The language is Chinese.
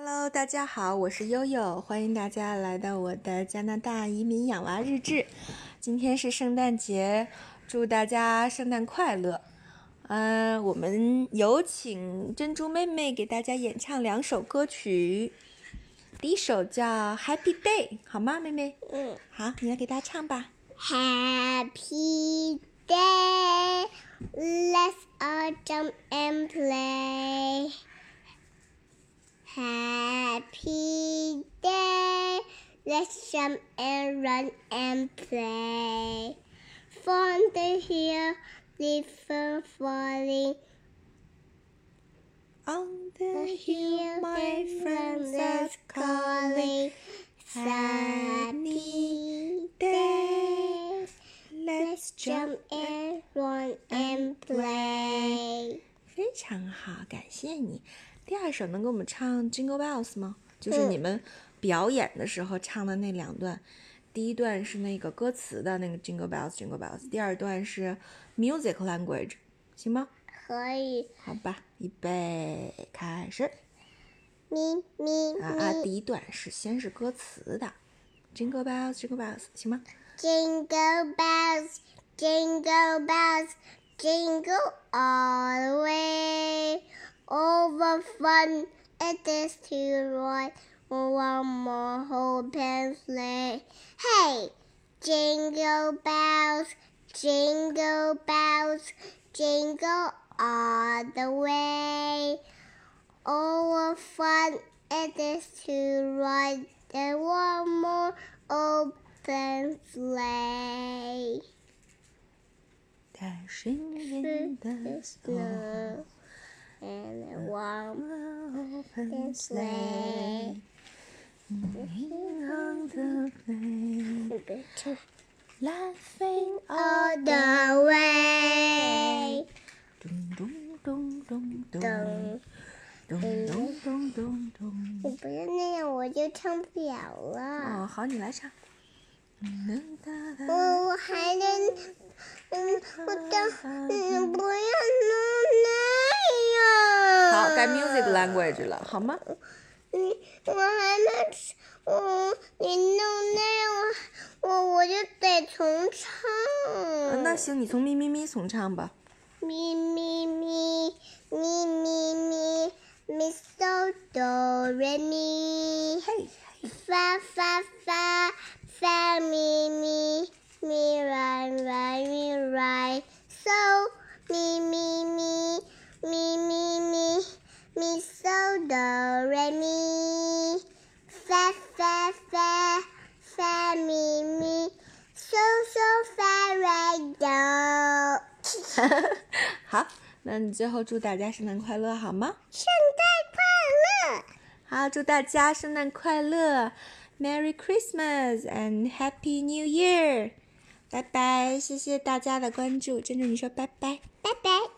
Hello，大家好，我是悠悠，欢迎大家来到我的加拿大移民养娃日志。今天是圣诞节，祝大家圣诞快乐。嗯，我们有请珍珠妹妹给大家演唱两首歌曲。第一首叫《Happy Day》，好吗，妹妹？嗯。好，你来给大家唱吧。Happy day, let's all jump and play. Happy day, let's jump and run and play. From the hill, different falling. On the hill, my friends are calling. Sunny day, let's jump jump and run and play. 非常好，感谢你。 第二首能给我们唱《Jingle Bells》吗？就是你们表演的时候唱的那两段。第一段是那个歌词的那个 Jingle Bells Jingle Bells，第二段是 Music Language，行吗？可以，好吧，预备，开始。咪咪啊啊！第一段是先是歌词的，Jingle Bells Jingle Bells，行吗？Jingle bells, jingle bells, jingle all the way. Oh, what fun it is to ride on one more open sleigh. Hey, jingle bells, jingle bells, jingle all the way. Oh, what fun it is to ride in one more open sleigh. Dashing in the snow, And a warm open sleigh, on the plain, laughing all the way. 咚咚咚咚咚噔咚咚咚咚咚。你不是那样，我就唱不了了。哦，好，你来唱。我我还能，嗯，我的，嗯，不要弄那 样。好，该 music language 了，好吗？你我还没吃，我你弄那样，我我我就得重唱。嗯那行，你从咪咪咪从唱吧。咪咪咪咪咪咪咪嗦哆来咪，嘿，发发发发咪咪咪来来咪来嗦咪咪咪咪咪咪咪嗦哆来咪，发发发发咪咪嗦嗦发来哆。好，那你最后祝大家圣诞快乐，好吗？圣诞快乐！好，祝大家圣诞快乐，Merry Christmas and Happy New Year！拜拜，谢谢大家的关注，珍珠你说拜拜。拜拜。